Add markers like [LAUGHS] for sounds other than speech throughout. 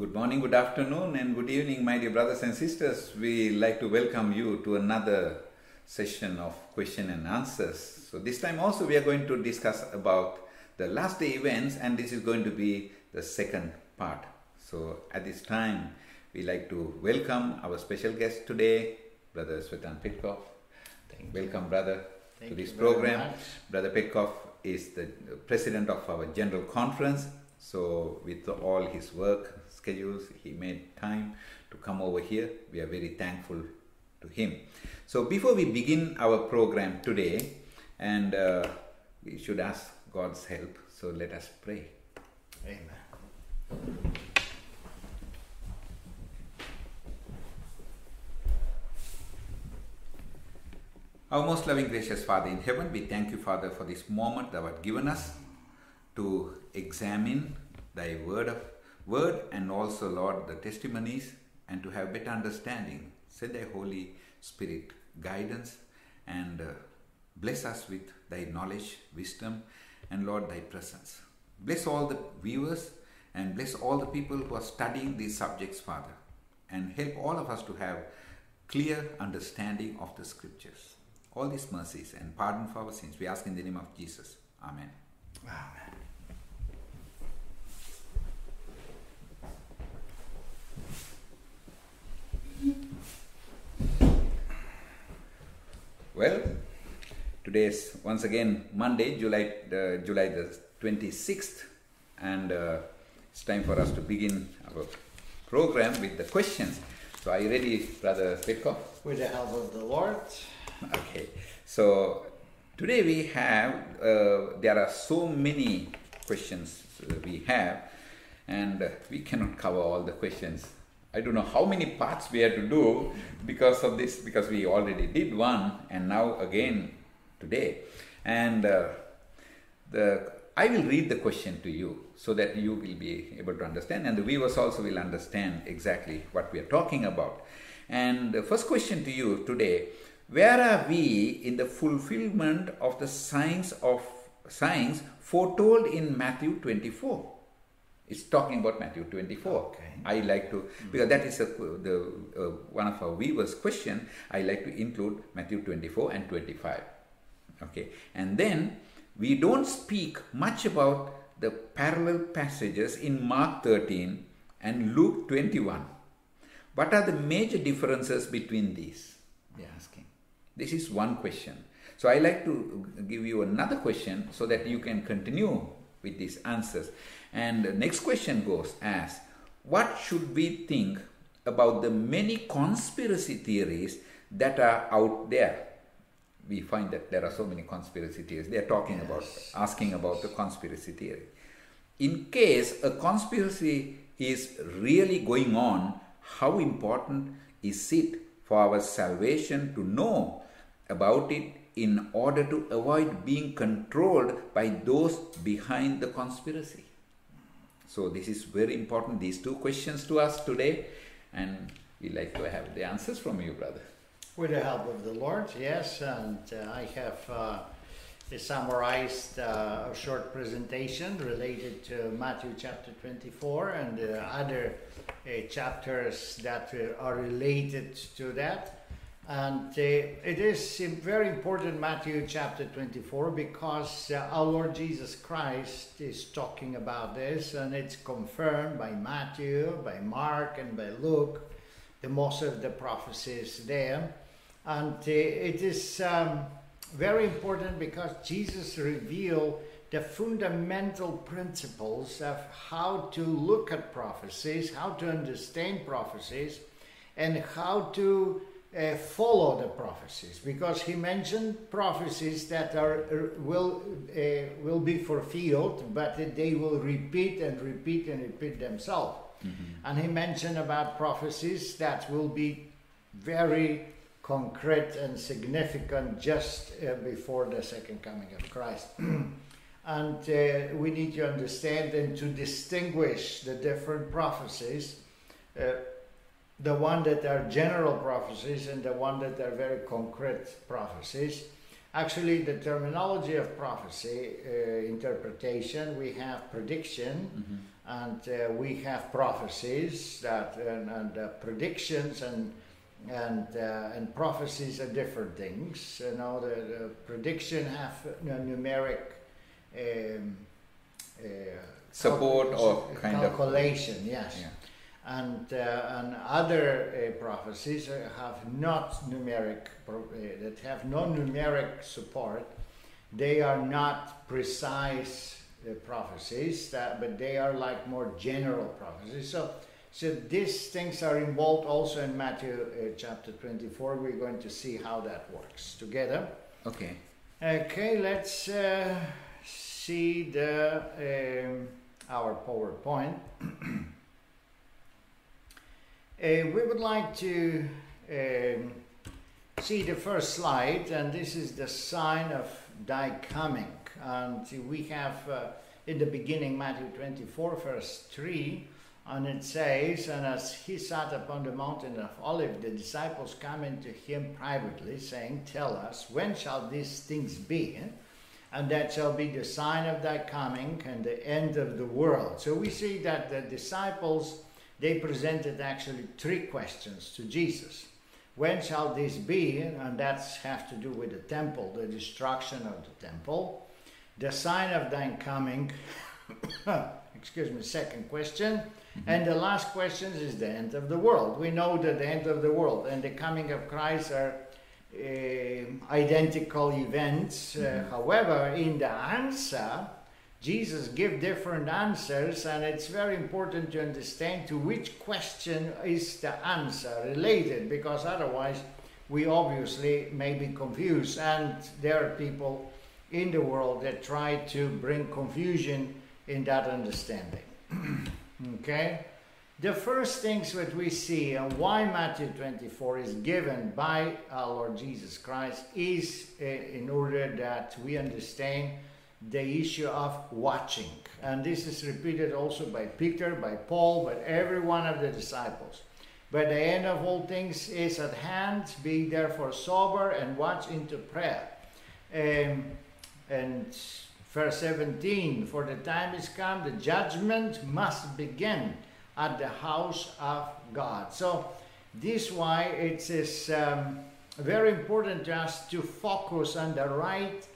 Good morning, good afternoon, and good evening, my dear brothers and sisters. We like to welcome you to another session of question and answers. So this time also we are going to discuss about the last day events, and this is going to be the second part. So at this time, we like to welcome our special guest today, Brother Tzvetan Petkov. Welcome, brother, Thank to this program. much. Brother Petkov is the president of our general conference. So, with all his work schedules, he made time to come over here. We are very thankful to him. So, before we begin our program today, and uh, we should ask God's help, so let us pray. Amen. Our most loving, gracious Father in heaven, we thank you, Father, for this moment thou hast given us to examine thy word of word and also, Lord, the testimonies and to have better understanding. Send thy Holy Spirit guidance and uh, bless us with thy knowledge, wisdom, and Lord, thy presence. Bless all the viewers and bless all the people who are studying these subjects, Father, and help all of us to have clear understanding of the scriptures. All these mercies and pardon for our sins we ask in the name of Jesus. Amen. Amen. Well, today is once again Monday, July uh, July the twenty sixth, and uh, it's time for us to begin our program with the questions. So, are you ready, Brother Petkov? With the help of the Lord. Okay, so today we have uh, there are so many questions uh, we have, and uh, we cannot cover all the questions. I don't know how many parts we have to do because of this, because we already did one, and now again today, and uh, the I will read the question to you so that you will be able to understand, and the viewers also will understand exactly what we are talking about. And the first question to you today: Where are we in the fulfillment of the signs of signs foretold in Matthew twenty-four? It's talking about Matthew 24. Okay. I like to because that is a, the uh, one of our viewers' question. I like to include Matthew 24 and 25. Okay, and then we don't speak much about the parallel passages in Mark 13 and Luke 21. What are the major differences between these? They're asking. This is one question. So I like to give you another question so that you can continue with these answers. And the next question goes as What should we think about the many conspiracy theories that are out there? We find that there are so many conspiracy theories. They are talking about, asking about the conspiracy theory. In case a conspiracy is really going on, how important is it for our salvation to know about it in order to avoid being controlled by those behind the conspiracy? So, this is very important, these two questions to us today, and we like to have the answers from you, brother. With the help of the Lord, yes. And uh, I have uh, summarized uh, a short presentation related to Matthew chapter 24 and the other uh, chapters that are related to that. And uh, it is very important, Matthew chapter 24, because uh, our Lord Jesus Christ is talking about this, and it's confirmed by Matthew, by Mark, and by Luke, the most of the prophecies there. And uh, it is um, very important because Jesus revealed the fundamental principles of how to look at prophecies, how to understand prophecies, and how to uh, follow the prophecies because he mentioned prophecies that are uh, will uh, will be fulfilled but they will repeat and repeat and repeat themselves. And he mentioned about prophecies that will be very concrete and significant just uh, before the second coming of Christ. [CLEARS THROAT] And uh, we need to understand and to distinguish the different prophecies uh, the one that are general prophecies and the one that are very concrete prophecies Actually, the terminology of prophecy uh, interpretation, we have prediction Mhm. and uh, we have prophecies that and, and uh, predictions and and uh, and prophecies are different things. You know, the, the prediction have you know, numeric um, uh, Support or kind of- calculation. Yes Yeah. And uh, and other uh, prophecies uh, have not numeric that have no numeric support. They are not precise prophecies, that, but they are like more general prophecies. So. So these things are involved also in Matthew uh, chapter 24. We're going to see how that works together. Okay. Okay, let's uh, see the um, our PowerPoint. [CLEARS THROAT] Uh, we would like to um, see the first slide, and this is the sign of thy coming. And we have uh, in the beginning Matthew 24, verse 3, and it says, And as he sat upon the mountain of Olive, the disciples come into him privately, saying, Tell us, when shall these things be? And that shall be the sign of thy coming and the end of the world. So we see that the disciples they presented actually three questions to Jesus. When shall this be? And that's have to do with the temple, the destruction of the temple, the sign of thine coming. [COUGHS] excuse me, second question. And the last question is the end of the world. We know that the end of the world and the coming of Christ are uh, identical events. Uh, however, in the answer, Jesus give different answers, and it's very important to understand to which question is the answer related, because otherwise we obviously may be confused, and there are people in the world that try to bring confusion in that understanding. [CLEARS THROAT] okay? The first things that we see and why Matthew 24 is given by our Lord Jesus Christ is uh, in order that we understand the issue of watching. And this is repeated also by Peter, by Paul, by every one of the disciples. But the end of all things is at hand. Be therefore sober and watch into prayer. Um, and verse 17 For the time is come, the judgment must begin at the house of God. So, this why it is um, very important to us to focus on the right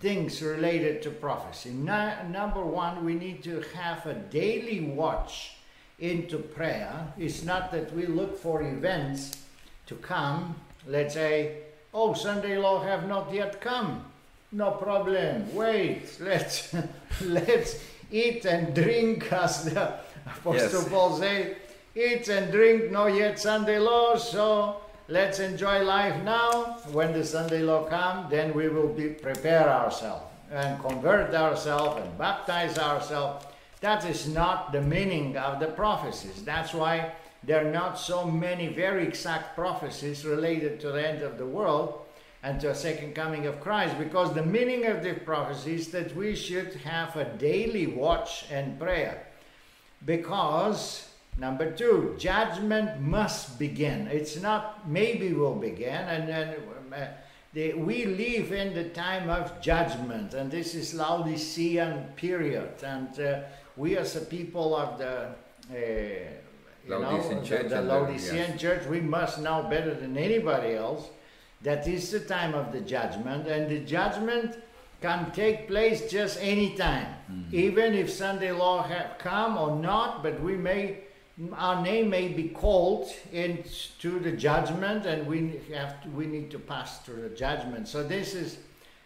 things related to prophecy. No, number one, we need to have a daily watch into prayer. It's not that we look for events to come. Let's say, oh, Sunday law have not yet come. No problem. Wait, [LAUGHS] let's let's eat and drink as the Apostle Yes. Paul say, eat and drink, no yet Sunday law, so let's enjoy life now. When the Sunday law comes, then we will be prepare ourselves and convert ourselves and baptize ourselves. That is not the meaning of the prophecies. That's why there are not so many very exact prophecies related to the end of the world and to a second coming of Christ, because the meaning of the prophecy is that we should have a daily watch and prayer. Because, number two, judgment must begin. It's not maybe will begin, and then uh, we live in the time of judgment, and this is Laodicean period, and uh, we as a people of the uh, you know, Laodicean the- church the the- Laodicean yes. church, we must know better than anybody else that is the time of the judgment, and the judgment can take place just any time, even if Sunday law have come or not. But we may, our name may be called into the judgment, and we have to, we need to pass through the judgment. So this is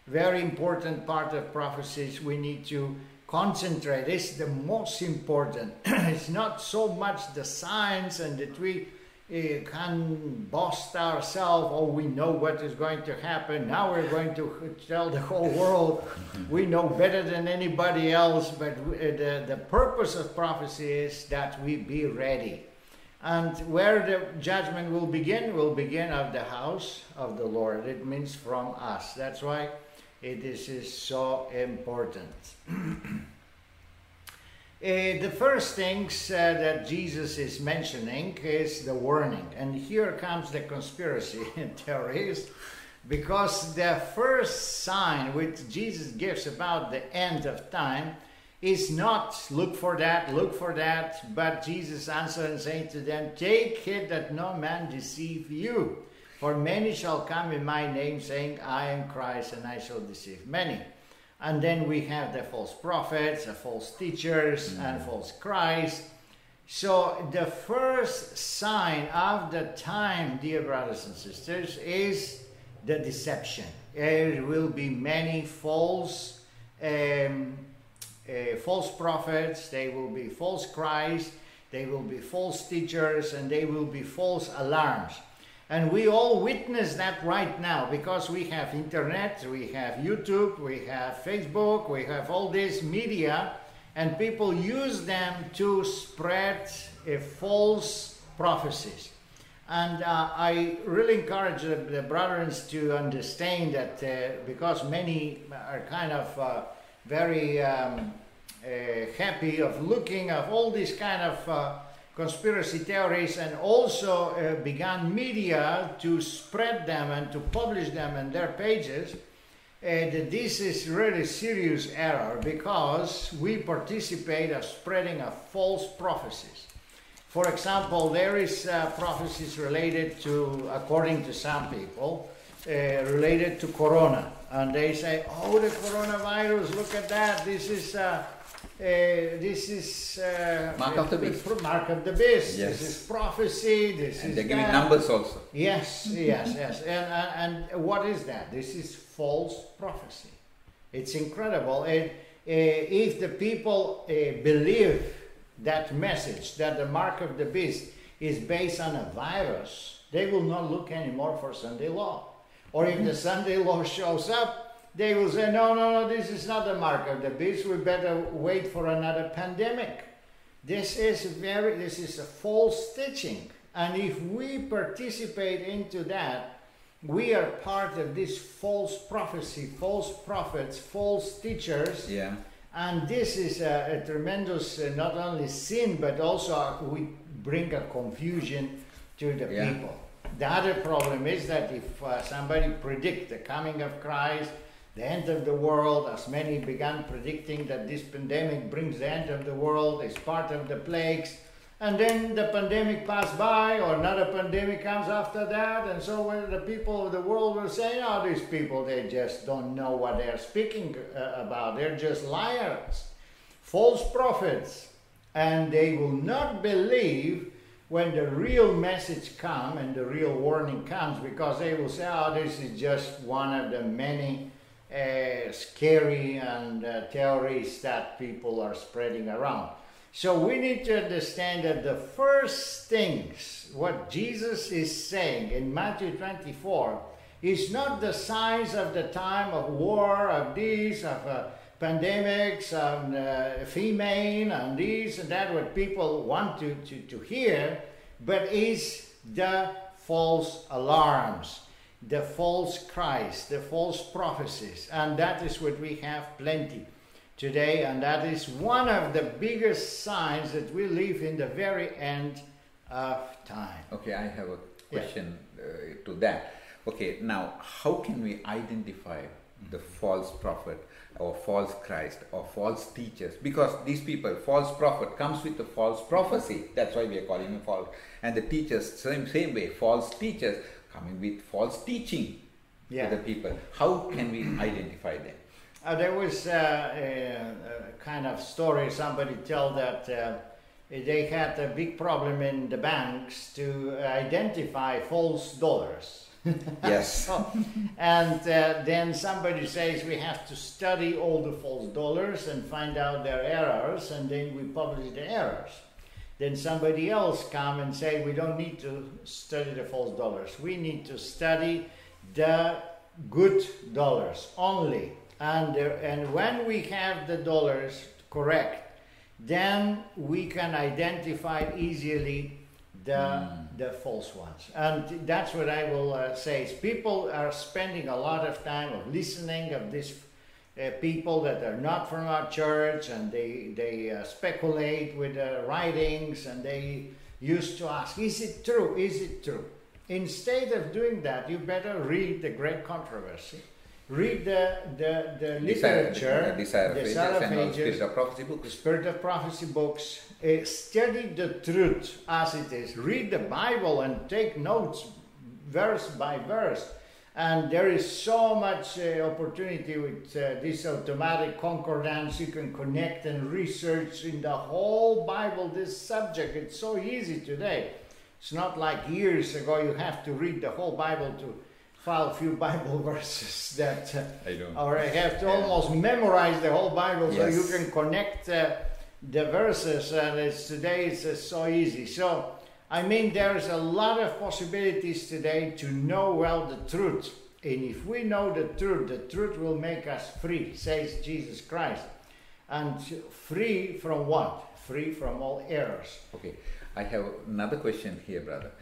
very important part of prophecies. We need to concentrate. It's the most important. [CLEARS THROAT] it's not so much the signs and the we uh, can boast ourselves, oh, we know what is going to happen. Now we're going to tell the whole world we know better than anybody else. But uh, the, the purpose of prophecy is that we be ready. And where the judgment will begin, will begin of the house of the Lord. It means from us. That's why it is so important. [CLEARS THROAT] Uh, the first things uh, that Jesus is mentioning is the warning, and here comes the conspiracy [LAUGHS] theories because the first sign which Jesus gives about the end of time is not look for that, look for that, but Jesus answered and saying to them, Take heed that no man deceive you. For many shall come in my name, saying, I am Christ, and I shall deceive many. And then we have the false prophets, the false teachers, mm. and false Christ. So the first sign of the time, dear brothers and sisters, is the deception. There will be many false, um, uh, false prophets. They will be false Christ. They will be false teachers, and they will be false alarms. And we all witness that right now because we have internet, we have YouTube, we have Facebook, we have all this media, and people use them to spread false prophecies. And uh, I really encourage the, the, brothers to understand that uh, because many are kind of uh, very um, uh, happy of looking of all these kind of uh, conspiracy theories and also uh, began media to spread them and to publish them in their pages. And this is really serious error because we participate in spreading of false prophecies. For example, there is uh, prophecies related to, according to some people, uh, related to corona, and they say, "Oh, the coronavirus! Look at that! This is." Uh, uh, this is uh, mark of the beast. Mark of the beast. Yes. This is prophecy. This and is they're giving that. numbers also. Yes, [LAUGHS] yes, yes. And, and, and what is that? This is false prophecy. It's incredible. And uh, if the people uh, believe that message that the mark of the beast is based on a virus, they will not look anymore for Sunday law. Or if the Sunday law [LAUGHS] shows up, they will say, no, no, no, this is not the mark of the beast. We better wait for another pandemic. This is very, this is a false teaching. And if we participate into that, we are part of this false prophecy, false prophets, false teachers. Yeah. And this is a, a tremendous, uh, not only sin, but also uh, we bring a confusion to the yeah. people. The other problem is that if uh, somebody predict the coming of Christ, the end of the world, as many began predicting that this pandemic brings the end of the world, is part of the plagues. And then the pandemic passed by, or another pandemic comes after that, and so when the people of the world will say, "Oh, these people, they just don't know what they're speaking uh, about. They're just liars, false prophets, and they will not believe when the real message comes and the real warning comes, because they will say, "Oh, this is just one of the many." Uh, scary and uh, theories that people are spreading around. So we need to understand that the first things, what Jesus is saying in Matthew 24, is not the signs of the time of war, of these, of uh, pandemics, of uh, famine, and these and that, what people want to, to, to hear, but is the false alarms the false Christ, the false prophecies. And that is what we have plenty today. And that is one of the biggest signs that we live in the very end of time. Okay, I have a question yeah. uh, to that. Okay, now how can we identify the false prophet or false Christ or false teachers? Because these people, false prophet comes with a false prophecy. That's why we are calling him false. And the teachers, same same way, false teachers coming with false teaching yeah. to the people. How can we [CLEARS THROAT] identify them? Uh, there was uh, a, a, kind of story somebody told that uh, they had a big problem in the banks to identify false dollars. [LAUGHS] yes. oh, [LAUGHS] and uh, then somebody says we have to study all the false dollars and find out their errors, and then we publish the errors then somebody else come and say we don't need to study the false dollars. We need to study the good dollars only. And and when we have the dollars correct then we can identify easily the mm. the false ones. And that's what i will uh, say is people are spending a lot of time of listening of this uh, people that are not from our church and they, they uh, speculate with the writings and they used to ask, is it true? Is it true? instead of doing that, you better read the Great Controversy. Read the, the, the literature, Desire, the Desire of Ages, Spirit of Prophecy the books. Spirit of Prophecy books. Uh, study the truth as it is. Read the Bible and take notes verse by verse. And there is so much uh, opportunity with uh, this automatic concordance. You can connect and research in the whole Bible this subject. It's so easy today. It's not like years ago you have to read the whole Bible to file a few [LAUGHS] Bible verses that uh, I don't. or I have to almost memorize the whole Bible so you can connect uh, the verses. And it's today it's uh, so easy. So I mean, there's a lot of possibilities today to know well the truth. And if we know the truth, the truth will make us free, says Jesus Christ. And free from what? Free from all errors. Okay, I have another question here, brother.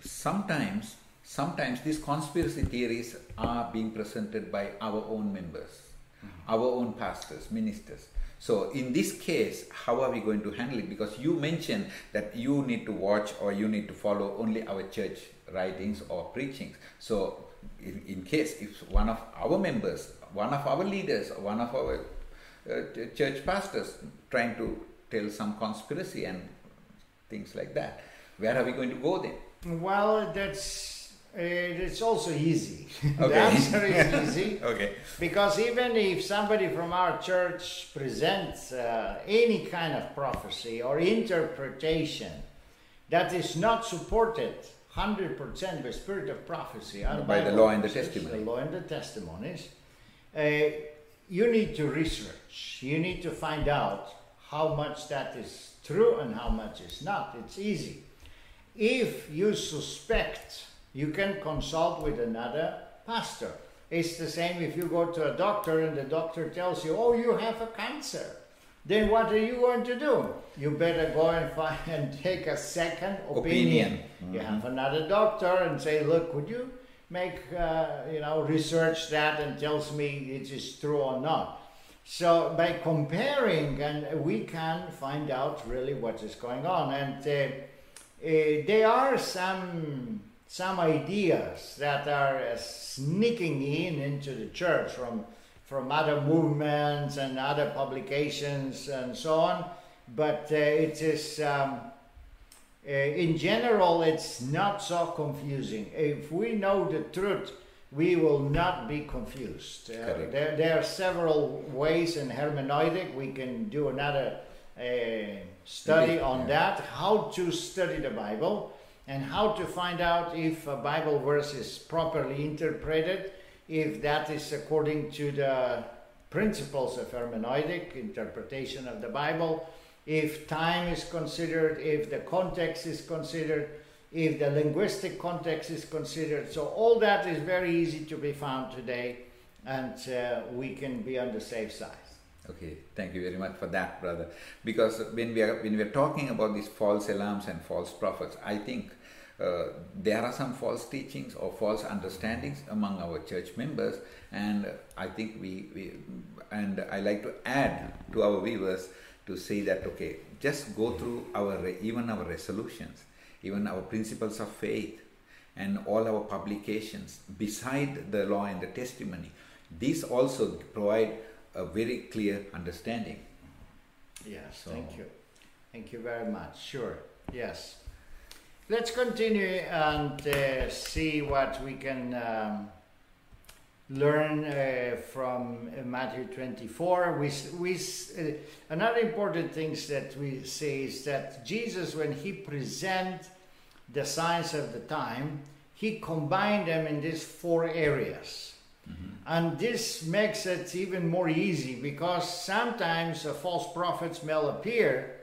Sometimes, sometimes these conspiracy theories are being presented by our own members, mm-hmm. our own pastors, ministers. So, in this case, how are we going to handle it? Because you mentioned that you need to watch or you need to follow only our church writings or preachings. So, in, in case if one of our members, one of our leaders, one of our uh, church pastors trying to tell some conspiracy and things like that. Where are we going to go then? Well, that's it's also easy. [LAUGHS] the answer is easy. [LAUGHS] Okay. Because even if somebody from our church presents uh, any kind of prophecy or interpretation that is not supported 100% by the spirit of prophecy By the law and the testimony. the law and the testimonies, uh, you need to research. You need to find out how much that is true and how much is not. It's easy. If you suspect, you can consult with another pastor. It's the same if you go to a doctor and the doctor tells you, oh, you have a cancer. Then what are you going to do? You better go and find [LAUGHS] and take a second opinion. Opinion. You have another doctor and say, look, could you make, uh, you know, research that and tells me it is true or not. So by comparing, and we can find out really what is going on. And uh, uh, there are some some ideas that are uh, sneaking in into the church from from other movements and other publications and so on. But uh, it is. Um, uh, in general, it's not so confusing. If we know the truth, we will not be confused. Uh, there, there are several ways in hermeneutic. We can do another uh, study on yeah. that, how to study the Bible and how to find out if a Bible verse is properly interpreted, if that is according to the principles of hermeneutic, interpretation of the Bible, if time is considered, if the context is considered, if the linguistic context is considered. So, all that is very easy to be found today, and uh, we can be on the safe side. Okay, thank you very much for that, brother. Because when we are when we are talking about these false alarms and false prophets, I think uh, there are some false teachings or false understandings among our church members, and I think we, we and I like to add to our viewers to say that okay, just go through our even our resolutions, even our principles of faith, and all our publications beside the law and the testimony. These also provide a very clear understanding. Yes, So- thank you. Thank you very much. Sure. Yes. Let's continue and uh, see what we can um, learn uh, from uh, Matthew 24. We, we, uh, another important thing that we see is that Jesus, when he present the signs of the time, he combined them in these four areas. And this makes it even more easy because sometimes uh, false prophets may appear,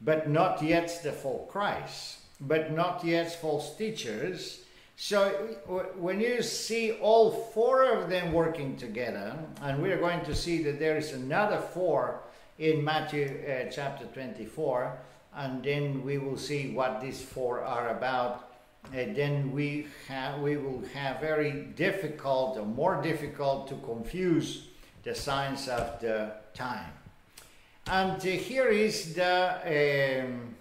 but not yet the full Christ, but not yet false teachers. So when you see all four of them working together, and we're going to see that there is another four in Matthew uh, chapter 24, and then we will see what these four are about and then we have we will have very difficult or more difficult to confuse the signs of the time. And uh, here is the um,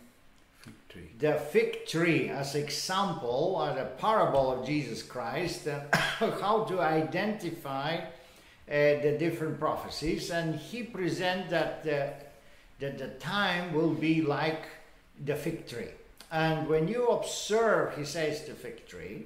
tree. the fig tree as example, as a parable of Jesus Christ, and [COUGHS] how to identify uh, the different prophecies. And he presents that the, that the time will be like the fig tree. And when you observe, he says, the fig tree,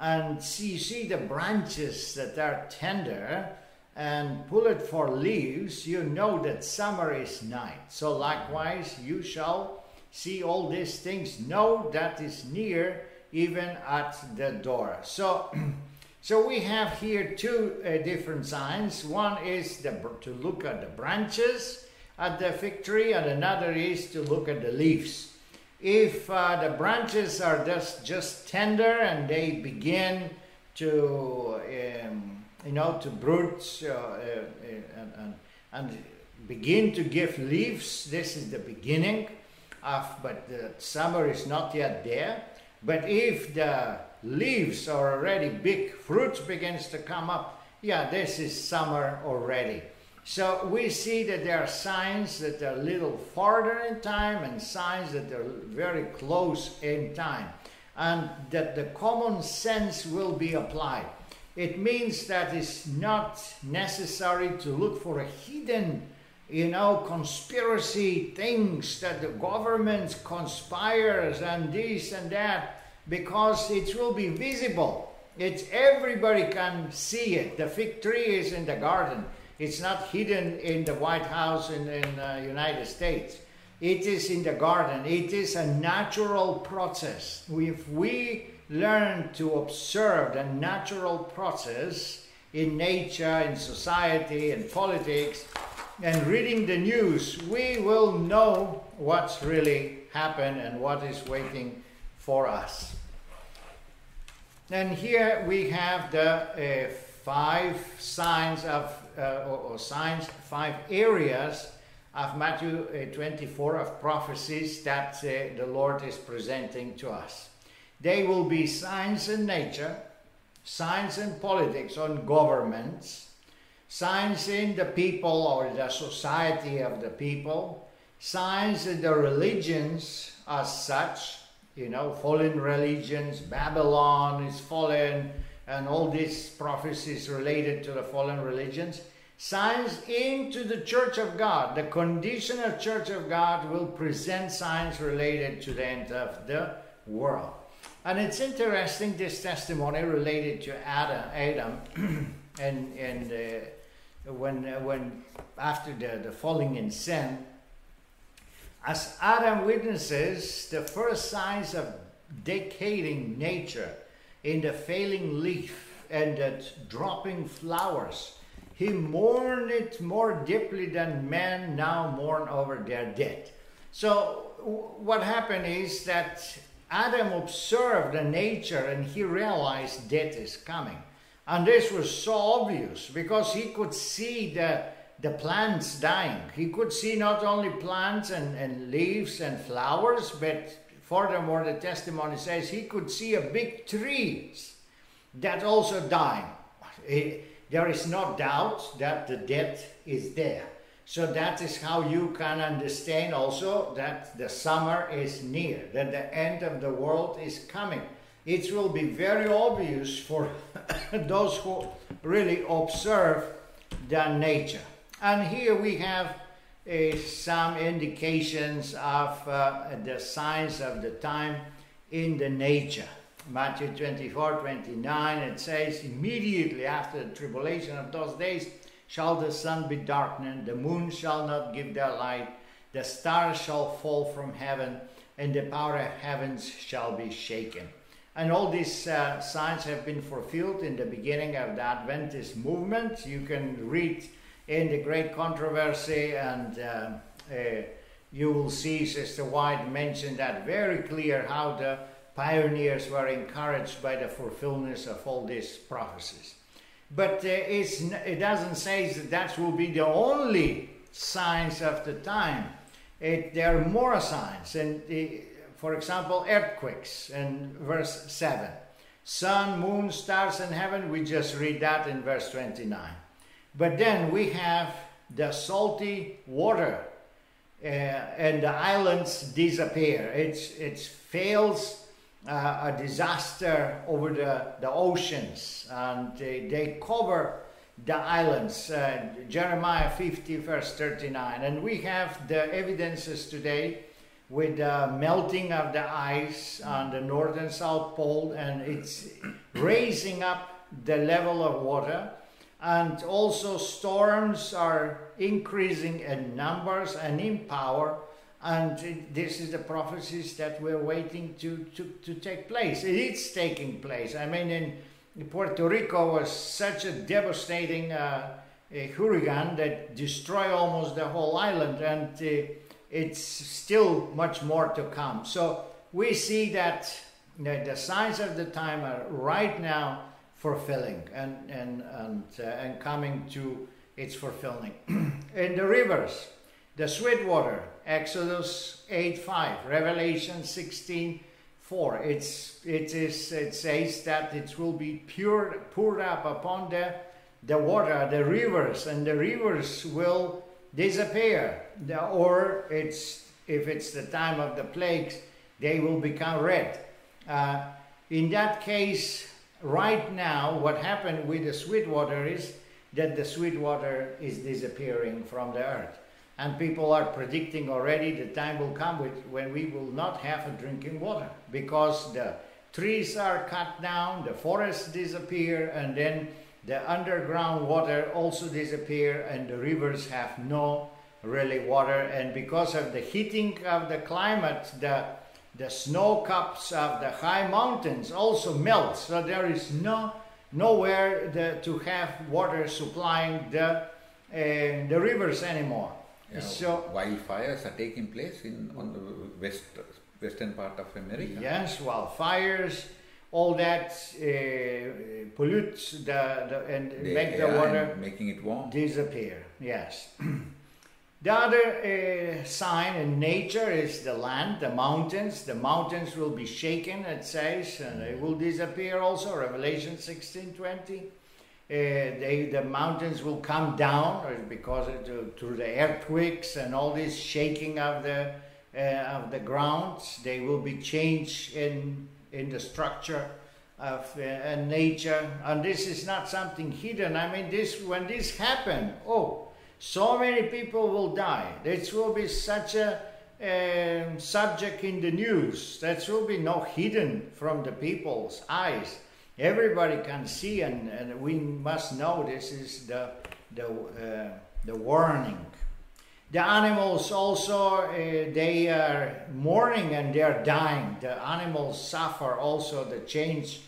and see, see the branches that are tender and pull it for leaves, you know that summer is night. So likewise, you shall see all these things, know that is near, even at the door. So, [CLEARS THROAT] so we have here two uh, different signs. One is the, to look at the branches at the fig tree, and another is to look at the leaves. If uh, the branches are just just tender and they begin to um, you know to brood uh, uh, and, and, and begin to give leaves, this is the beginning of, but the summer is not yet there. But if the leaves are already big, fruits begins to come up, yeah, this is summer already. So we see that there are signs that are a little farther in time and signs that are very close in time, and that the common sense will be applied. It means that it's not necessary to look for a hidden, you know, conspiracy things that the government conspires and this and that, because it will be visible. It's everybody can see it. The fig tree is in the garden. It's not hidden in the White House in the uh, United States. It is in the garden. It is a natural process. If we learn to observe the natural process in nature, in society, in politics, and reading the news, we will know what's really happened and what is waiting for us. And here we have the uh, five signs of, uh, or, or, signs, five areas of Matthew uh, 24 of prophecies that uh, the Lord is presenting to us. They will be signs in nature, signs in politics, on governments, signs in the people or the society of the people, signs in the religions as such, you know, fallen religions, Babylon is fallen, and all these prophecies related to the fallen religions. Signs into the Church of God. The conditional Church of God will present signs related to the end of the world. And it's interesting this testimony related to Adam, Adam [CLEARS THROAT] and and uh, when when after the, the falling in sin, as Adam witnesses the first signs of decaying nature in the failing leaf and the dropping flowers, he mourned it more deeply than men now mourn over their dead. So what happened is that Adam observed the nature and he realized death is coming. And this was so obvious because he could see the, the plants dying. He could see not only plants and, and leaves and flowers, but furthermore, the testimony says he could see a big trees that also dying. there is no doubt that the death is there. So that is how you can understand also that the summer is near, that the end of the world is coming. It will be very obvious for [COUGHS] those who really observe the nature. And here we have uh, some indications of uh, the signs of the time in the nature. Matthew 24 29, it says, immediately after the tribulation of those days, shall the sun be darkened, the moon shall not give their light, the stars shall fall from heaven, and the power of heavens shall be shaken. And all these uh, signs have been fulfilled in the beginning of the Adventist movement. You can read in the Great Controversy, and uh, uh, you will see Sister White mention that very clear how the pioneers were encouraged by the fulfillment of all these prophecies. But uh, it doesn't say that that will be the only signs of the time. It, there are more signs. And the, for example, earthquakes in verse 7. Sun, moon, stars, and heaven, we just read that in verse 29. But then we have the salty water uh, and the islands disappear. It's it fails uh, a disaster over the, the oceans and they, they cover the islands. Uh, Jeremiah 50, verse 39. And we have the evidences today with the melting of the ice on the north and south pole, and it's raising up the level of water. And also, storms are increasing in numbers and in power. And this is the prophecies that we're waiting to, to, to take place. It is taking place. I mean, in Puerto Rico was such a devastating uh, a hurricane that destroyed almost the whole island, and uh, it's still much more to come. So we see that the signs of the time are right now fulfilling and and and uh, and coming to its fulfilling. [CLEARS THROAT] in the rivers, the sweet water, Exodus 8 5, Revelation 16 4. It's, it, is, it says that it will be pure, poured up upon the, the water, the rivers, and the rivers will disappear. The, or it's, if it's the time of the plagues, they will become red. Uh, in that case, right now, what happened with the sweet water is that the sweet water is disappearing from the earth. And people are predicting already the time will come when we will not have a drinking water because the trees are cut down, the forests disappear, and then the underground water also disappear, and the rivers have no really water. And because of the heating of the climate, the the snow caps of the high mountains also melt, so there is no nowhere the, to have water supplying the uh, the rivers anymore. Yeah, so wildfires are taking place in on the west western part of America. Yes, wildfires, all that uh, pollutes the, the and make the water making it warm disappear. Yes. [CLEARS THROAT] the other uh, sign in nature is the land, the mountains. The mountains will be shaken, it says, and they will disappear also. Revelation sixteen twenty. Uh, they, the mountains will come down because of the, through the earthquakes and all this shaking of the uh, of the grounds. They will be changed in in the structure of nature, and this is not something hidden. I mean, this when this happened, oh, so many people will die. This will be such a um, subject in the news. That will be no hidden from the people's eyes everybody can see, and, and we must know this is the, the, uh, the warning. The animals also, uh, they are mourning and they are dying. The animals suffer also the change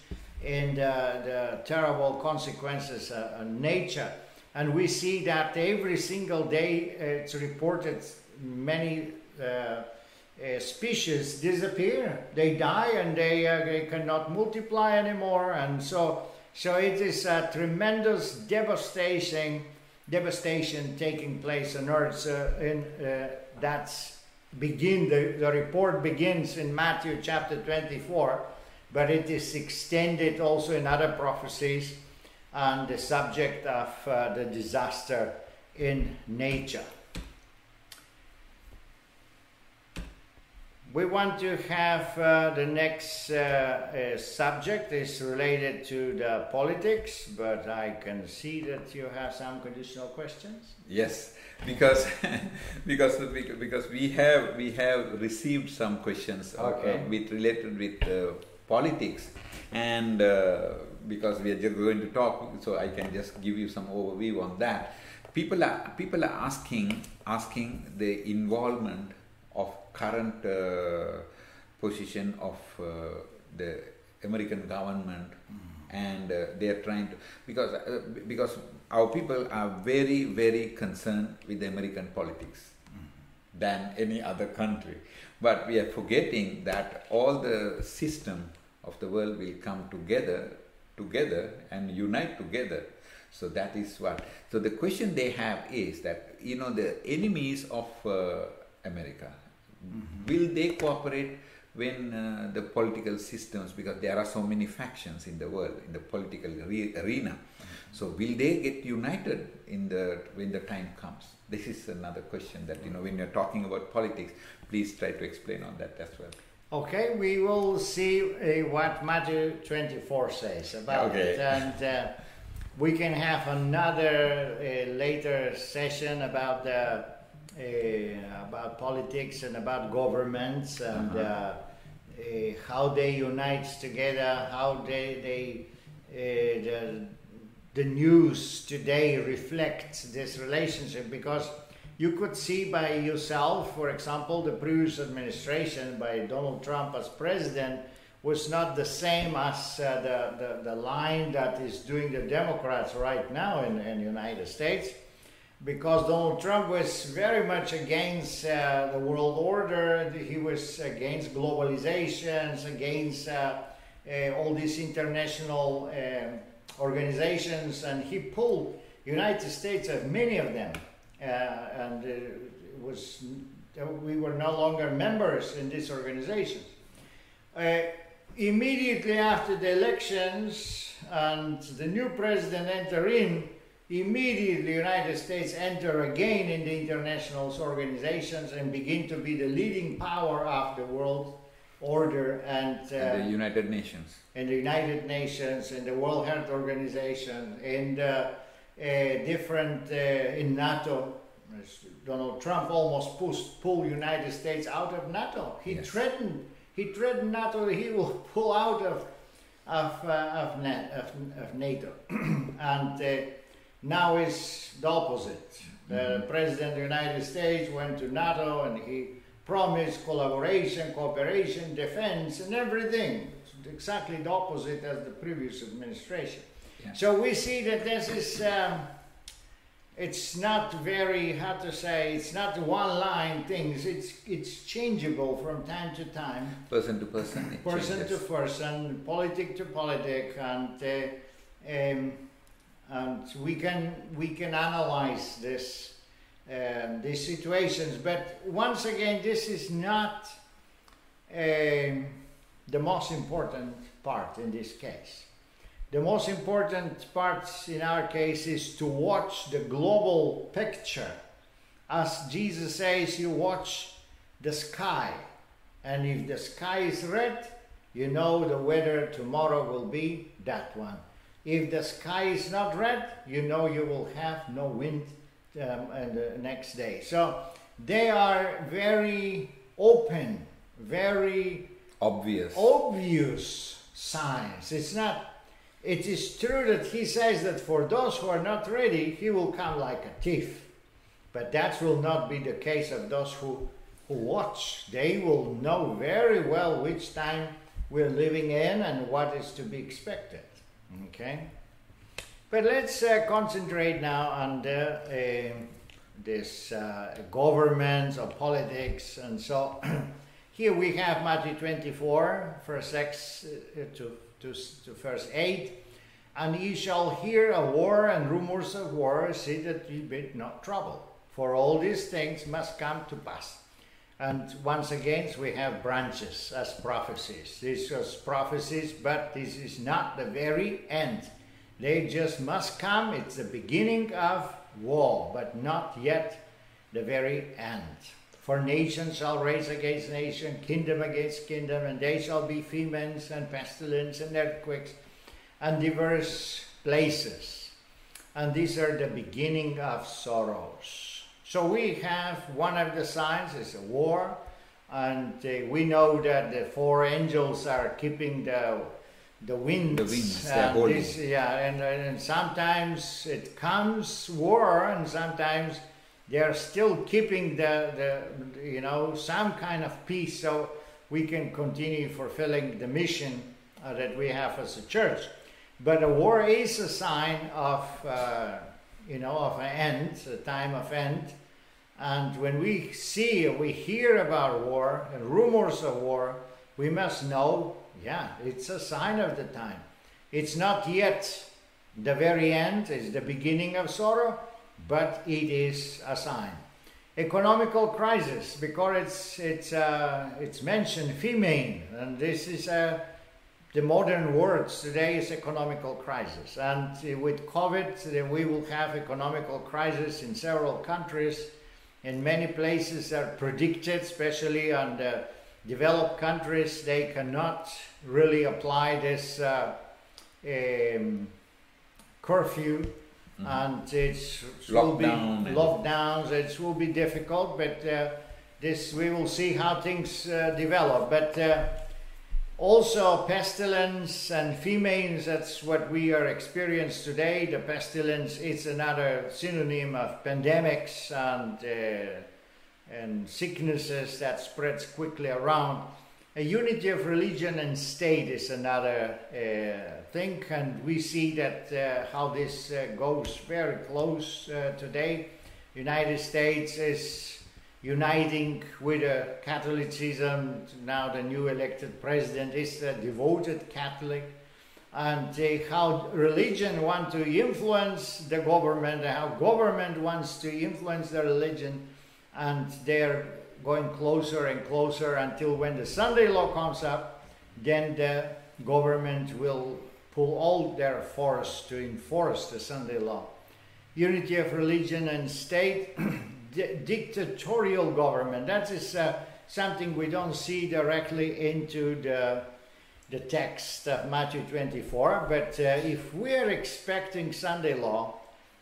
the, the terrible consequences of nature. And we see that every single day it's reported many uh, uh, species disappear. They die and they, uh, they cannot multiply anymore. And so, so it is a tremendous devastation, devastation taking place on Earth. Uh, in, that's begin the, the report begins in Matthew chapter 24, but it is extended also in other prophecies on the subject of uh, the disaster in nature. We want to have uh, the next uh, uh, subject is related to the politics, but I can see that you have some conditional questions. Yes, because [LAUGHS] because because we have we have received some questions uh, okay. with related with uh, politics, and uh, because we are just going to talk, so I can just give you some overview on that. People are people are asking asking the involvement of current uh, position of uh, the American government, mm-hmm. and uh, they are trying to because because our people are very very concerned with the American politics mm-hmm. than any other country. But we are forgetting that all the system of the world will come together together and unite together so that is what so the question they have is that you know the enemies of uh, america Mm-hmm. Will they cooperate when uh, the political systems, because there are so many factions in the world, in the political re- arena, so will they get united in the when the time comes? This is another question that you know when you're talking about politics, please try to explain on that as well. Okay, we will see uh, what Matthew 24 says about Okay. it, and uh, we can have another uh, later session about the uh, about politics and about governments and Uh-huh. uh, uh, how they unite together, how they they uh, the, the news today reflects this relationship because you could see by yourself, for example, the previous administration by Donald Trump as president was not the same as uh, the, the, the line that is doing the Democrats right now in in the United States because Donald Trump was very much against uh, the world order. He was against globalizations, against uh, uh, all these international um, organizations, and he pulled United States of many of them, and uh, it was we were no longer members in these organizations. Uh, immediately after the elections and the new president enter in, immediately the United States enter again in the international organizations and begin to be the leading power of the world order and, uh, And the United Nations. and the United Nations, in the World Health Organization, the uh, different uh, in NATO. Donald Trump almost pushed, pulled United States out of NATO. He Yes. threatened he threatened NATO he will [LAUGHS] pull out of of uh, of, of, of NATO, [CLEARS THROAT] and uh, now is the opposite. The president of the United States went to NATO and he promised collaboration, cooperation, defense, and everything. It's exactly the opposite as the previous administration. Yeah. So we see that this is. Um, it's not very how to say it's not one line things it's it's changeable from time to time Person to person. person to person politic to politic and uh, um, and we can we can analyze this um, these situations but once again this is not um, the most important part in this case the most important part in our case is to watch the global picture. As Jesus says, you watch the sky. And if the sky is red, you know the weather tomorrow will be that one. If the sky is not red, you know you will have no wind um, and the next day. So they are very open, very Obvious. obvious signs. It's not. It is true that he says that for those who are not ready, he will come like a thief. But that will not be the case of those who, who watch. They will know very well which time we're living in and what is to be expected. Okay? But let's uh, concentrate now on the, uh, this uh, government or politics. And so [CLEARS THROAT] here we have Matthew 24, verse 6 uh, to, to, to verse 8. And ye shall hear a war and rumors of war, see that ye be not troubled. For all these things must come to pass. And once again, we have branches as prophecies. These are prophecies, but this is not the very end. They just must come. It's the beginning of war, but not yet the very end. For nation shall raise against nation, kingdom against kingdom, and they shall be famines and pestilence and earthquakes and diverse places. And these are the beginning of sorrows. So we have one of the signs is a war, and uh, we know that the four angels are keeping the the winds. The winds, and this- yeah, and, and sometimes it comes war, and sometimes they are still keeping the, the you know some kind of peace, so we can continue fulfilling the mission uh, that we have as a church. But a war is a sign of uh, you know of an end, a time of end. And when we see or we hear about war and rumors of war, we must know, yeah, it's a sign of the time. It's not yet the very end, it's the beginning of sorrow, but it is a sign. economical crisis because it's it's uh, it's mentioned female, and this is uh, the modern words today is economical crisis, and with COVID we will have economical crisis in several countries. In many places are predicted, especially on the developed countries, they cannot really apply this uh, um, curfew Mm-hmm. and it will be lockdowns. It will be difficult, but uh, this we will see how things uh, develop. But uh, also pestilence and famines. That's what we are experiencing today. The pestilence is another synonym of pandemics and uh, and sicknesses that spreads quickly around. A unity of religion and state is another uh, thing, and we see that uh, how this uh, goes very close uh, today. United States is uniting with Catholicism. Now the new elected president is a devoted Catholic, and how religion want to influence the government, and how government wants to influence the religion, and they're going closer and closer until when the Sunday law comes up, then the government will pull all their force to enforce the Sunday law. Unity of religion and state, [CLEARS THROAT] dictatorial government. That is uh, something we don't see directly into the, the text of Matthew 24. But uh, if we're expecting Sunday law,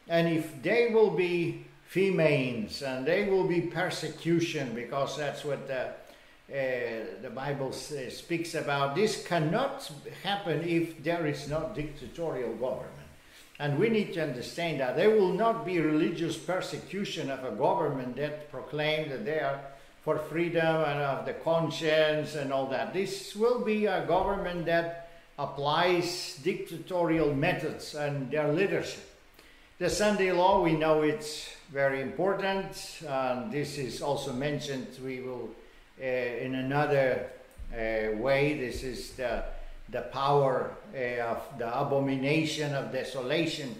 and if they will be females and they will be persecution because that's what the, the Bible speaks about. This cannot happen if there is not dictatorial government. And we need to understand that there will not be religious persecution of a government that proclaim that they are for freedom and of the conscience and all that. This will be a government that applies dictatorial methods and their leadership. The Sunday law, we know it's very important. Um, this is also mentioned, we will, uh, in another uh, way, this is the, the power uh, of the abomination of desolation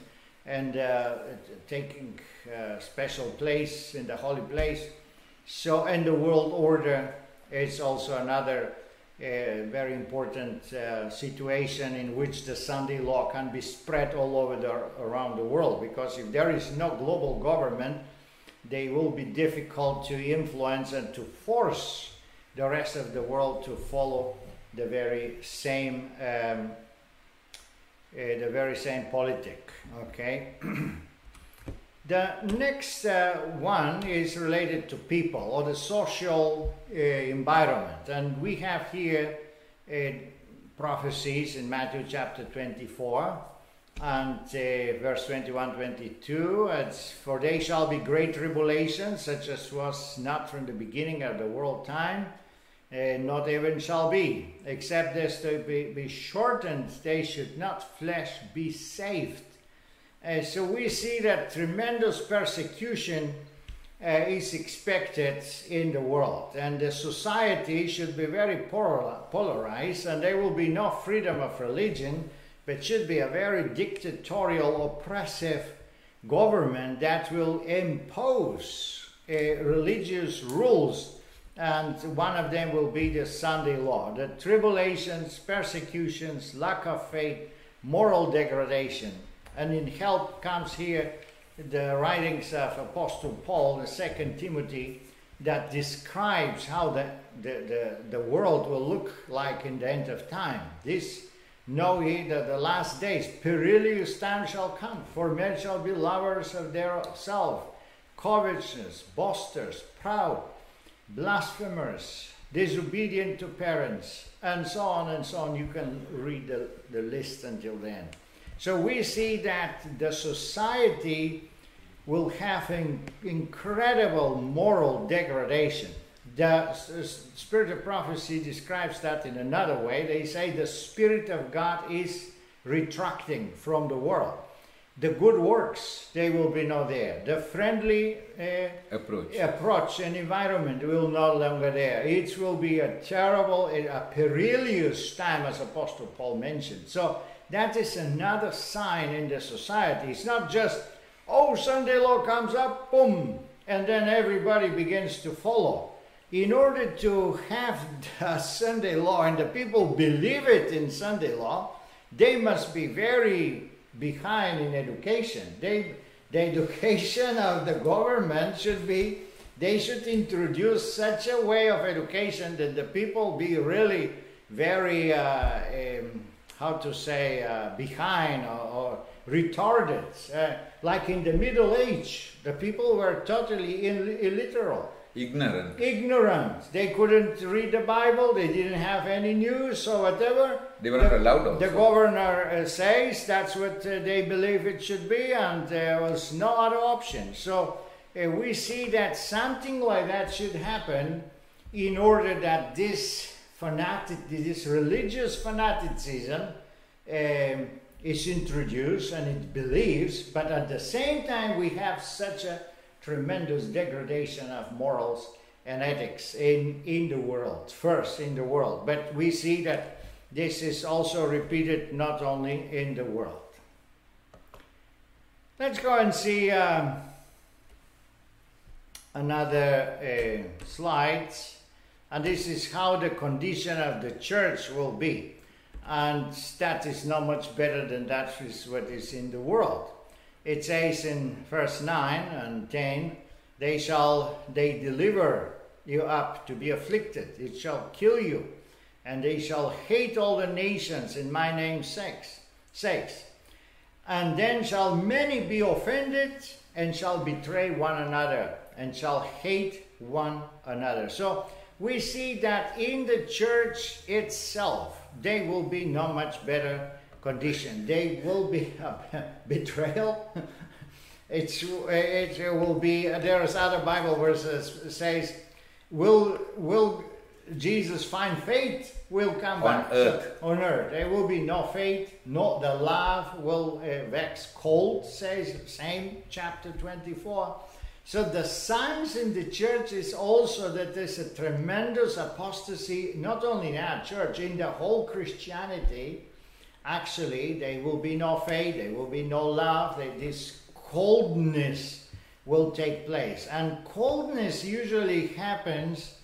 and uh, taking uh, special place in the holy place. So, and the world order is also another a very important uh, situation in which the Sunday law can be spread all over the, around the world because if there is no global government, they will be difficult to influence and to force the rest of the world to follow the very same um, uh, the very same politic. Okay. [CLEARS THROAT] The next uh, one is related to people or the social uh, environment. And we have here uh, prophecies in Matthew chapter 24 and uh, verse 21 22. It's, For they shall be great tribulations, such as was not from the beginning of the world time. Uh, not even shall be, except this to be, be shortened, they should not flesh be saved uh, so we see that tremendous persecution uh, is expected in the world, and the society should be very polar- polarized, and there will be no freedom of religion, but should be a very dictatorial, oppressive government that will impose uh, religious rules and one of them will be the Sunday law. The tribulations, persecutions, lack of faith, moral degradation. And in help comes here the writings of Apostle Paul, the second Timothy, that describes how the, the, the, the world will look like in the end of time. This know ye that the last days perilous time shall come, for men shall be lovers of their self, covetous, boasters, proud, blasphemers, disobedient to parents, and so on and so on. You can read the, the list until then. So we see that the society will have an incredible moral degradation. The spirit of prophecy describes that in another way. They say the spirit of God is retracting from the world. The good works, they will be not there. The friendly uh, approach. approach and environment will no longer there. It will be a terrible, a perilous time, as Apostle Paul mentioned. So that is another sign in the society. It's not just, oh, Sunday law comes up, boom, and then everybody begins to follow. In order to have Sunday law and the people believe it in Sunday law, they must be very behind in education. They, the education [LAUGHS] of the government should be, they should introduce such a way of education that the people be really very, uh, um, how to say, uh, behind or, or retarded. Uh, like in the Middle Age, the people were totally Ill- illiterate Ignorant. ignorant. They couldn't read the Bible. They didn't have any news or whatever. They were not allowed also. The governor uh, says that's what uh, they believe it should be, and there was no other option. So uh, we see that something like that should happen in order that this fanatic, this religious fanaticism um, is introduced and it believes, but at the same time we have such a tremendous degradation of morals and ethics in, in the world, first in the world. But we see that this is also repeated not only in the world. Let's go and see um, another uh, slide. And this is how the condition of the church will be. And that is not much better than that is what is in the world. It says in verse 9 and 10, they shall they deliver you up to be afflicted, it shall kill you, and they shall hate all the nations in my name's sakes. sakes. And then shall many be offended and shall betray one another and shall hate one another. So we see that in the church itself, they will be not much better condition. They will be a [LAUGHS] betrayal. [LAUGHS] It's it will be. There's other Bible verses says, "Will will Jesus find faith? Will come On back earth. on earth. There will be no faith. No, the love will uh, vex cold. Says same chapter twenty four. So the signs in the church is also that there's a tremendous apostasy, not only in our church, in the whole Christianity. Actually, there will be no faith, there will be no love, this coldness will take place. And coldness usually happens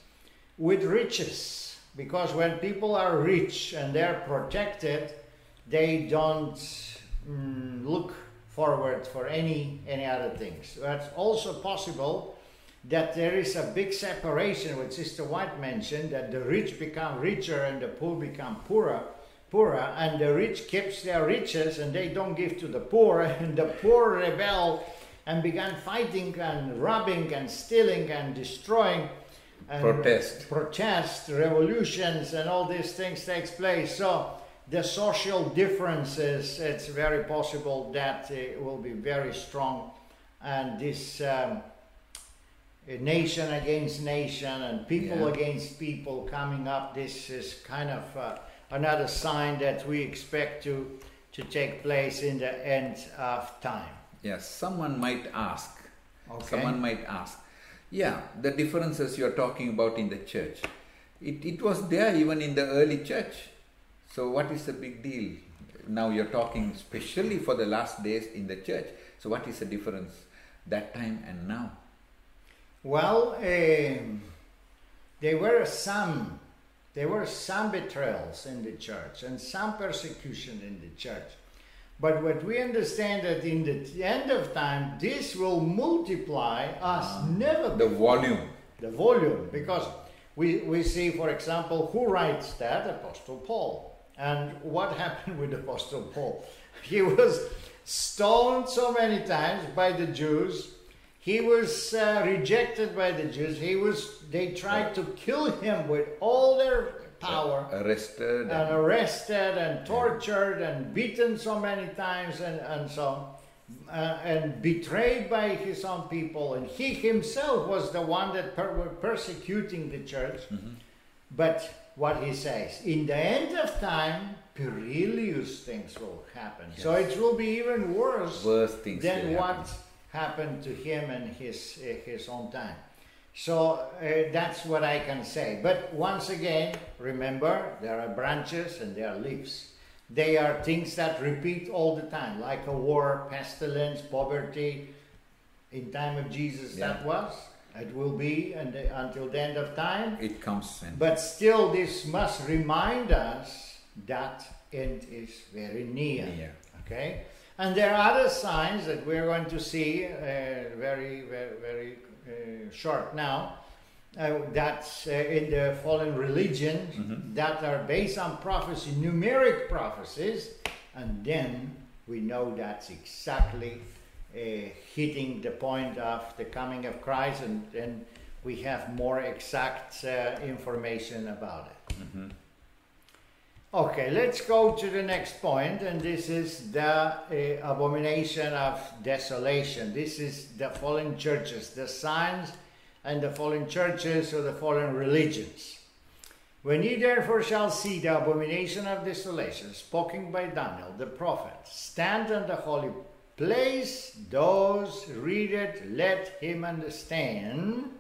with riches, because when people are rich and they're protected, they don't mm, look forward for any any other things. That's also possible that there is a big separation, which Sister White mentioned, that the rich become richer and the poor become poorer, poorer, and the rich keeps their riches and they don't give to the poor, [LAUGHS] and the poor rebel and began fighting and robbing and stealing and destroying. And Protest. protest, revolutions, and all these things takes place. So the social differences, it's very possible that it will be very strong, and this um, nation against nation and people Yeah. against people coming up. This is kind of uh, another sign that we expect to to take place in the end of time. Yes, someone might ask. Okay. Someone might ask. Yeah, the differences you are talking about in the church. It, it was there even in the early church. So, what is the big deal? Now you're talking especially for the last days in the church. So, what is the difference that time and now? Well, um, there were some, there were some betrayals in the church and some persecution in the church. But what we understand that in the end of time, this will multiply us ah. never The volume. the volume because we, we see for example who writes that? Apostle paul. And what [LAUGHS] happened with apostle paul? He was stoned so many times by the jews he was uh, rejected by the jews he was they tried to kill him with all their power Arrested. and arrested and tortured and beaten so many times and, and so on. Uh, and betrayed by his own people. And he himself was the one that per- were persecuting the church. But what he says, in the end of time, perilous things will happen. So it will be even worse Worse things than what happen. Happened to him in his uh, his own time. So uh, that's what I can say. But once again, remember there are branches and there are leaves. They are things that repeat all the time, like a war, pestilence, poverty, In time of Jesus, Yeah. that was. It will be and until the end of time. It comes and But still, this must remind us that end is very near. near. Okay, and there are other signs that we're going to see uh, very, very, very uh, short now. Uh, that's uh, in the fallen religion Mhm. that are based on prophecy, numeric prophecies, and then we know that's exactly uh, hitting the point of the coming of Christ, and then we have more exact uh, information about it. Mhm. Okay, let's go to the next point, and this is the uh, abomination of desolation. This is the fallen churches, the signs and the fallen churches or the fallen religions. When ye therefore shall see the abomination of desolation, spoken by Daniel the prophet, stand on the holy place, those read it, let him understand,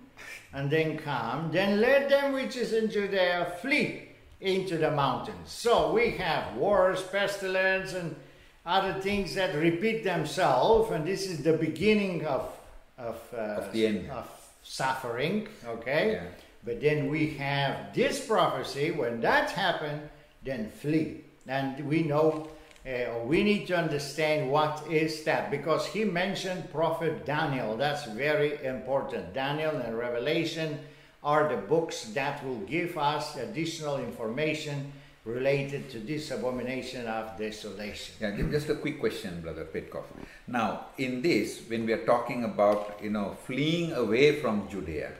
and then come, then let them which is in Judea flee into the mountains. So we have wars, pestilence, and other things that repeat themselves, and this is the beginning of of, uh, Of the end. of suffering. Okay, Yeah. but then we have this prophecy. When that happened, then flee, and we know. Uh, we need to understand what is that because he mentioned prophet Daniel. That's very important. Daniel and Revelation are the books that will give us additional information related to this abomination of desolation. Yeah, just a quick question, Brother Petkov. Now, in this, when we are talking about you know fleeing away from Judea,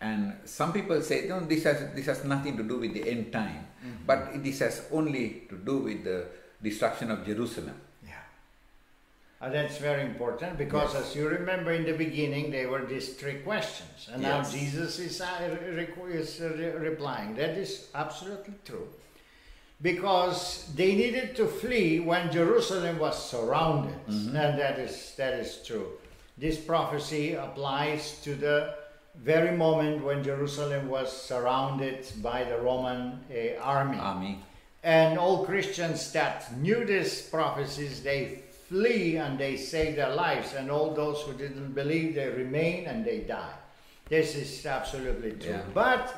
and some people say, no, this has this has nothing to do with the end time, mm-hmm. but this has only to do with the destruction of Jerusalem. And that's very important because, Yes. as you remember in the beginning, they were these three questions. And now Jesus is, uh, re- is uh, re- replying. That is absolutely true. Because they needed to flee when Jerusalem was surrounded. Mhm. And that is, that is true. This prophecy applies to the very moment when Jerusalem was surrounded by the Roman uh, army. Army. And all Christians that knew these prophecies, they flee and they save their lives. And all those who didn't believe, they remain and they die. This is absolutely true. Yeah. But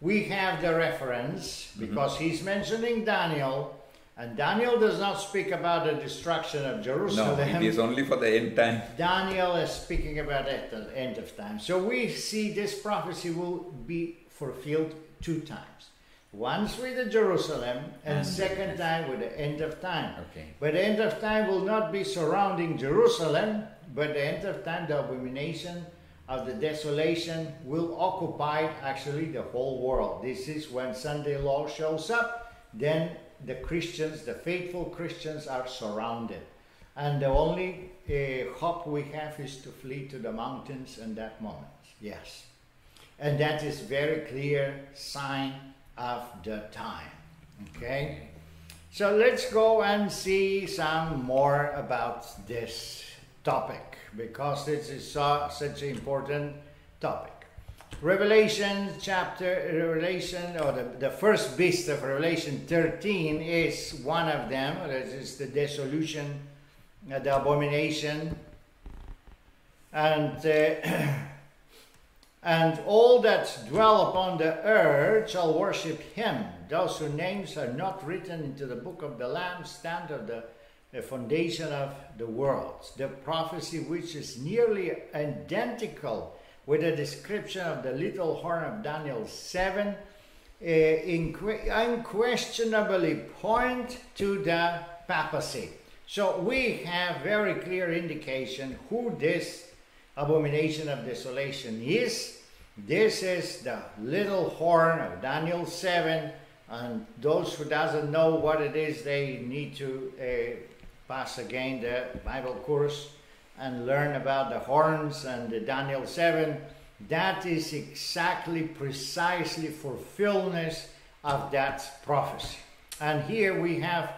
we have the reference mm-hmm. because he's mentioning Daniel, and Daniel does not speak about the destruction of Jerusalem. No, it is only for the end time. [LAUGHS] Daniel is speaking about at the end of time. So we see this prophecy will be fulfilled two times. Once with the Jerusalem, and, second time with the end of time. Okay. But the end of time will not be surrounding Jerusalem, but the end of time, the abomination of the desolation will occupy actually the whole world. This is when Sunday law shows up, then the Christians, the faithful Christians, are surrounded. And the only uh, hope we have is to flee to the mountains in that moment. Yes. And that is very clear sign of the time. Okay? So let's go and see some more about this topic because this is so, such an important topic. Revelation chapter, Revelation, or the, the first beast of Revelation 13 is one of them. This is the dissolution, uh, the abomination. And uh, [CLEARS THROAT] and all that dwell upon the earth shall worship him. Those whose names are not written into the book of the Lamb stand of the, foundation of the world. The prophecy, which is nearly identical with the description of the little horn of Daniel 7, uh, unquestionably point to the papacy. So we have very clear indication who this abomination of desolation is. This is the little horn of Daniel 7, and those who doesn't know what it is, they need to uh, pass again the Bible course and learn about the horns and the Daniel 7. That is exactly, precisely fulfillment of that prophecy. And here we have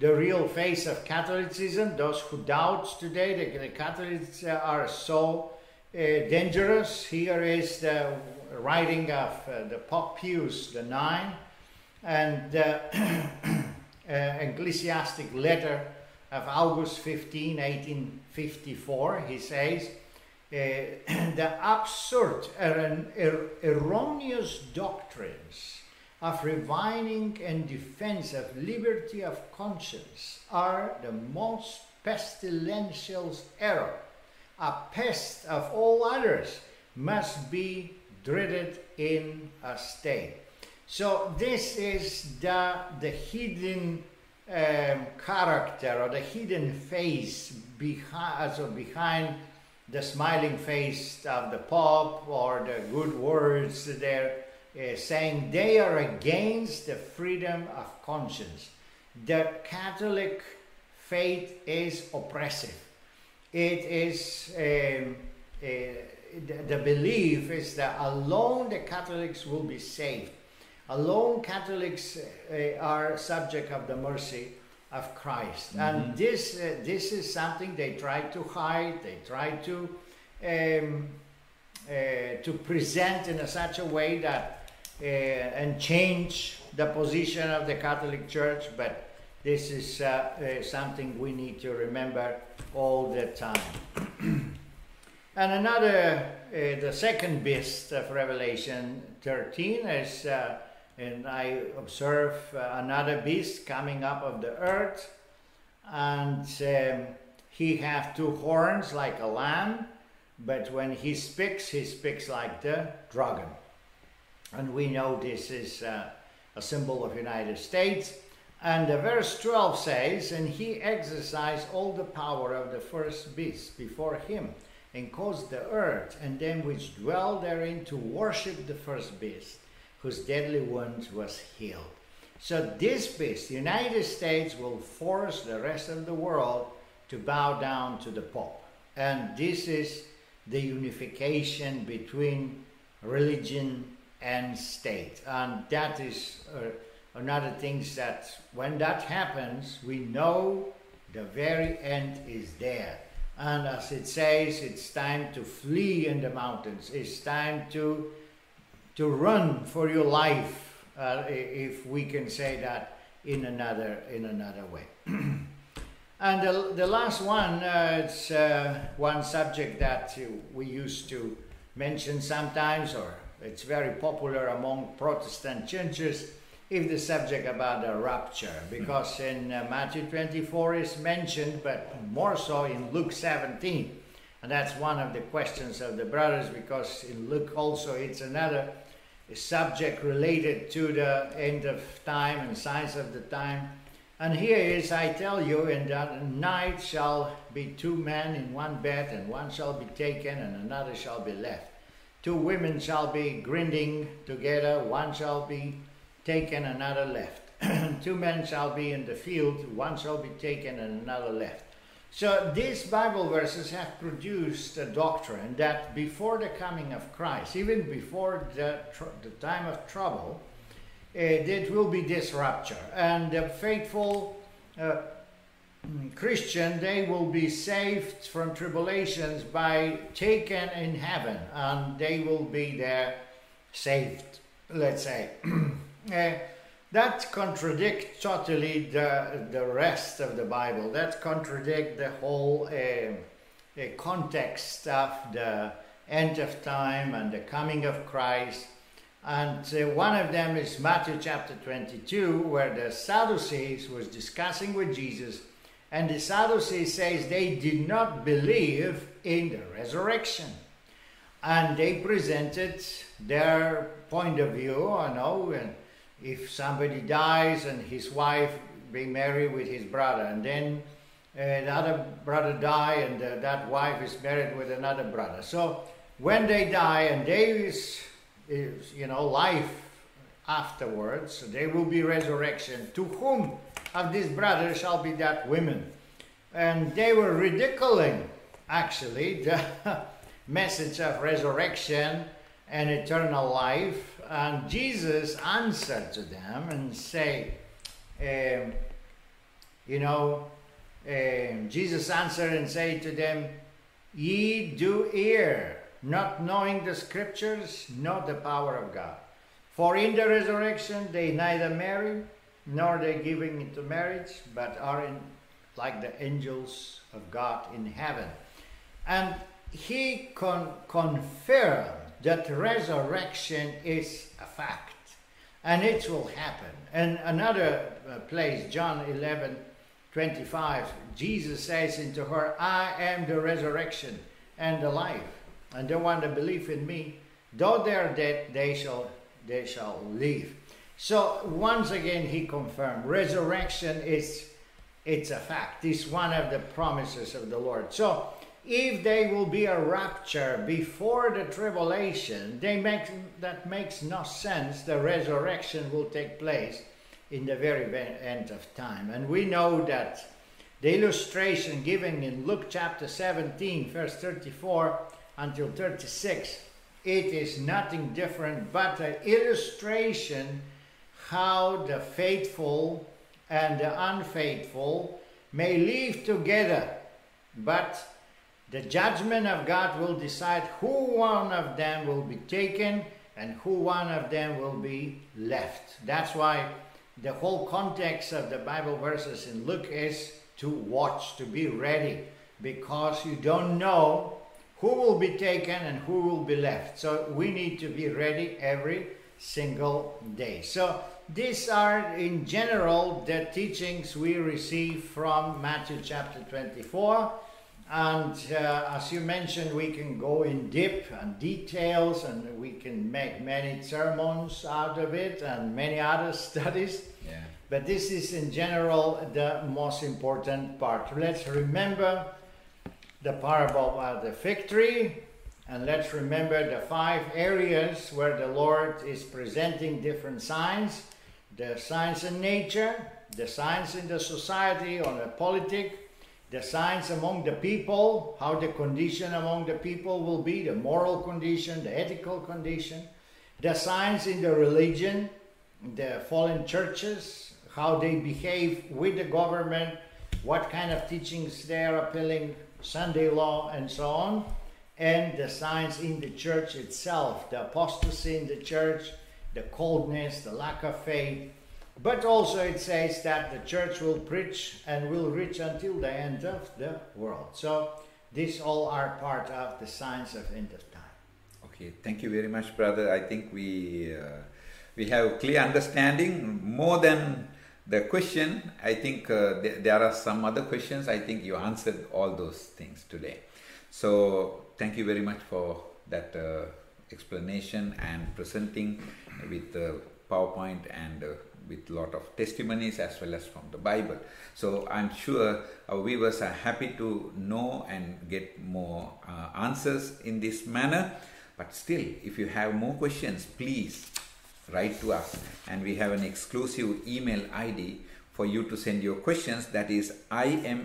the real face of Catholicism. Those who doubt today, the, the Catholics uh, are so uh, dangerous. Here is the writing of uh, the Pope Pius the Nine and the [CLEARS THROAT] uh, ecclesiastic letter of August 15, 1854. He says, [CLEARS THROAT] the absurd and er, erroneous doctrines of reviling and defense of liberty of conscience are the most pestilential error. A pest of all others must be dreaded in a state. So this is the, the hidden um, character or the hidden face behind, also behind the smiling face of the Pope or the good words there uh, saying they are against the freedom of conscience. The Catholic faith is oppressive. It is um, uh, the, the belief is that alone the Catholics will be saved. Alone Catholics uh, are subject of the mercy of Christ, mm-hmm. and this uh, this is something they try to hide. They try to um, uh, to present in a such a way that uh, and change the position of the Catholic Church, but this is uh, uh, something we need to remember all the time. [CLEARS THROAT] and another, the second beast of Revelation 13 is, and I observe another beast coming up of the earth, and um, he have two horns like a lamb, but when he speaks, he speaks like the dragon. And we know this is uh, a symbol of United States. And the verse 12 says, And he exercised all the power of the first beast before him, and caused the earth and them which dwell therein to worship the first beast, whose deadly wound was healed. So this beast, the United States, will force the rest of the world to bow down to the Pope. And this is the unification between religion and state. And that is uh, another thing that when that happens, we know the very end is there. And as it says, it's time to flee in the mountains. It's time to to run for your life, uh, if we can say that in another in another way. [CLEARS THROAT] and the, the last one, uh, it's uh, one subject that we used to mention sometimes, or it's very popular among Protestant churches if the subject about the rapture, because in uh, Matthew 24 is mentioned, but more so in Luke 17. And that's one of the questions of the brothers, because in Luke also it's another subject related to the end of time and signs of the time. And here is, I tell you, in that night shall be two men in one bed, and one shall be taken, and another shall be left. Two women shall be grinding together, one shall be taken, another left. [CLEARS THROAT] Two men shall be in the field, one shall be taken, and another left. So these Bible verses have produced a doctrine that before the coming of Christ, even before the, the time of trouble, uh, it will be this rapture. And the faithful uh, Christian, they will be saved from tribulations by taken in heaven, and they will be there saved, let's say. uh, [CLEARS THROAT] that contradicts totally the, the rest of the Bible. That contradicts the whole uh, uh, context of the end of time and the coming of Christ. And one of them is Matthew chapter 22, where the Sadducees was discussing with Jesus and the Sadducees says they did not believe in the resurrection. And they presented their point of view, you know, and if somebody dies and his wife be married with his brother, and then another brother die and uh, that wife is married with another brother. So when they die and there is, is you know, life afterwards, there will be resurrection. To whom of these brothers shall be that women. And they were ridiculing, actually, the [LAUGHS] message of resurrection and eternal life. And Jesus answered to them and say, um, you know, um, Jesus answered and said to them, Ye do err, not knowing the scriptures, nor the power of God. For in the resurrection they neither marry nor they giving into marriage, but are in like the angels of God in heaven. And he con- confirmed that resurrection is a fact and it will happen. And another uh, place, John 11 25, Jesus says into her, I am the resurrection and the life. And the one that believe in me, though they are dead, they shall they shall live. So once again he confirmed resurrection is it's a fact. It's one of the promises of the Lord. So if there will be a rapture before the tribulation, they make that makes no sense. The resurrection will take place in the very end of time. And we know that the illustration given in Luke chapter 17, verse 34 until 36, it is nothing different but an illustration how the faithful and the unfaithful may live together. But the judgment of God will decide who one of them will be taken and who one of them will be left. That's why the whole context of the Bible verses in Luke is to watch, to be ready, because you don't know who will be taken and who will be left. So we need to be ready every single day. So these are, in general, the teachings we receive from Matthew chapter 24. And uh, as you mentioned, we can go in deep and details, and we can make many sermons out of it and many other [LAUGHS] studies. Yeah. But this is, in general, the most important part. Let's remember the parable of the fig tree, and let's remember the five areas where the Lord is presenting different signs. The signs in nature, the signs in the society or the politic, the signs among the people, how the condition among the people will be, the moral condition, the ethical condition, the signs in the religion, the fallen churches, how they behave with the government, what kind of teachings they are appealing, Sunday law, and so on, and the signs in the church itself, the apostasy in the church, the coldness, the lack of faith. But also it says that the church will preach and will reach until the end of the world. So these all are part of the signs of end of time. Okay, thank you very much, brother. I think we uh, we have clear understanding more than the question. I think uh, th- there are some other questions. I think you answered all those things today. So thank you very much for that uh, explanation and presenting with the PowerPoint and uh, with a lot of testimonies as well as from the Bible. So I'm sure our viewers are happy to know and get more uh, answers in this manner. But still, if you have more questions, please write to us. And we have an exclusive email ID for you to send your questions. That is ims.q-a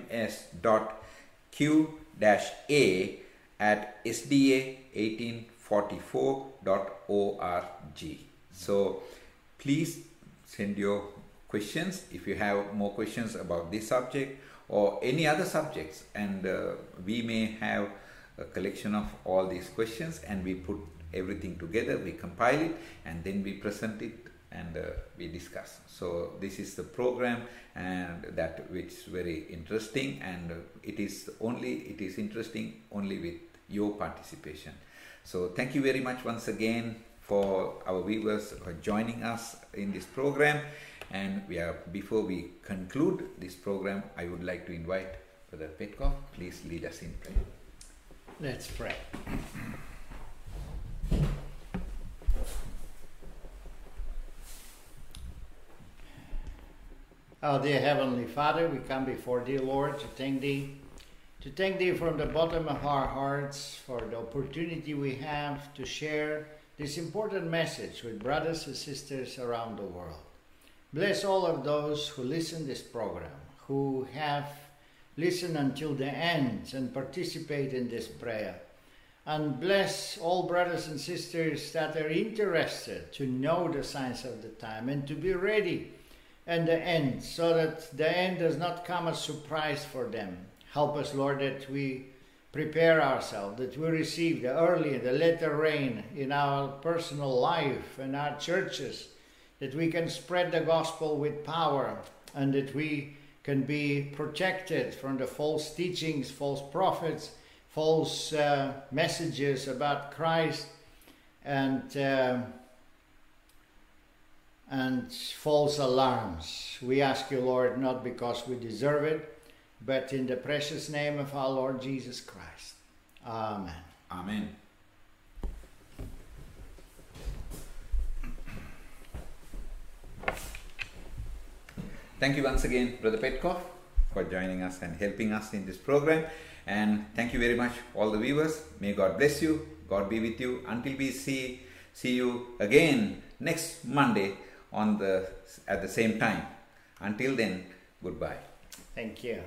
at sda1844.org. So please send your questions if you have more questions about this subject or any other subjects and uh, we may have a collection of all these questions and we put everything together we compile it and then we present it and uh, we discuss so this is the program and that which is very interesting and it is only it is interesting only with your participation so thank you very much once again for our viewers for joining us in this program. And we are before we conclude this program, I would like to invite Brother Petkov. Please lead us in prayer. Let's pray. Oh, dear Heavenly Father, we come before Thee, Lord, to thank Thee, to thank Thee from the bottom of our hearts for the opportunity we have to share this important message with brothers and sisters around the world. Bless all of those who listen this program, who have listened until the end and participate in this prayer. And bless all brothers and sisters that are interested to know the signs of the time and to be ready and the end so that the end does not come as surprise for them. Help us, Lord, that we prepare ourselves, that we receive the early and the later rain in our personal life and our churches, that we can spread the gospel with power, and that we can be protected from the false teachings, false prophets, false uh, messages about Christ and uh, and false alarms. We ask you, Lord, not because we deserve it, but in the precious name of our Lord Jesus Christ. Amen. Amen. Thank you once again, Brother Petkov, for joining us and helping us in this program. And thank you very much, all the viewers. May God bless you. God be with you until we see see you again next Monday on the at the same time. Until then, goodbye. Thank you.